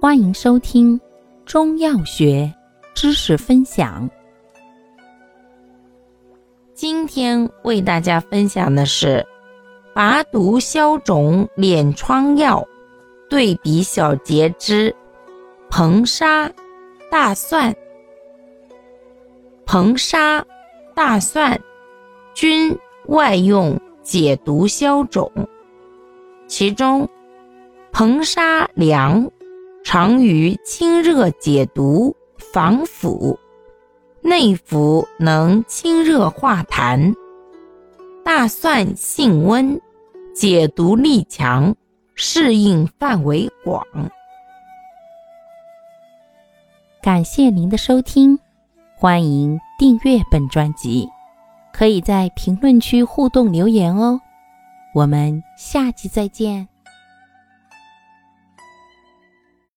欢迎收听中药学知识分享。今天为大家分享的是拔毒消肿敛疮药对比小节之硼砂、大蒜。硼砂、大蒜均外用解毒消肿，其中硼砂凉。常于清热解毒、防腐；内服能清热化痰。大蒜性温，解毒力强，适应范围广。感谢您的收听，欢迎订阅本专辑，可以在评论区互动留言哦。我们下期再见。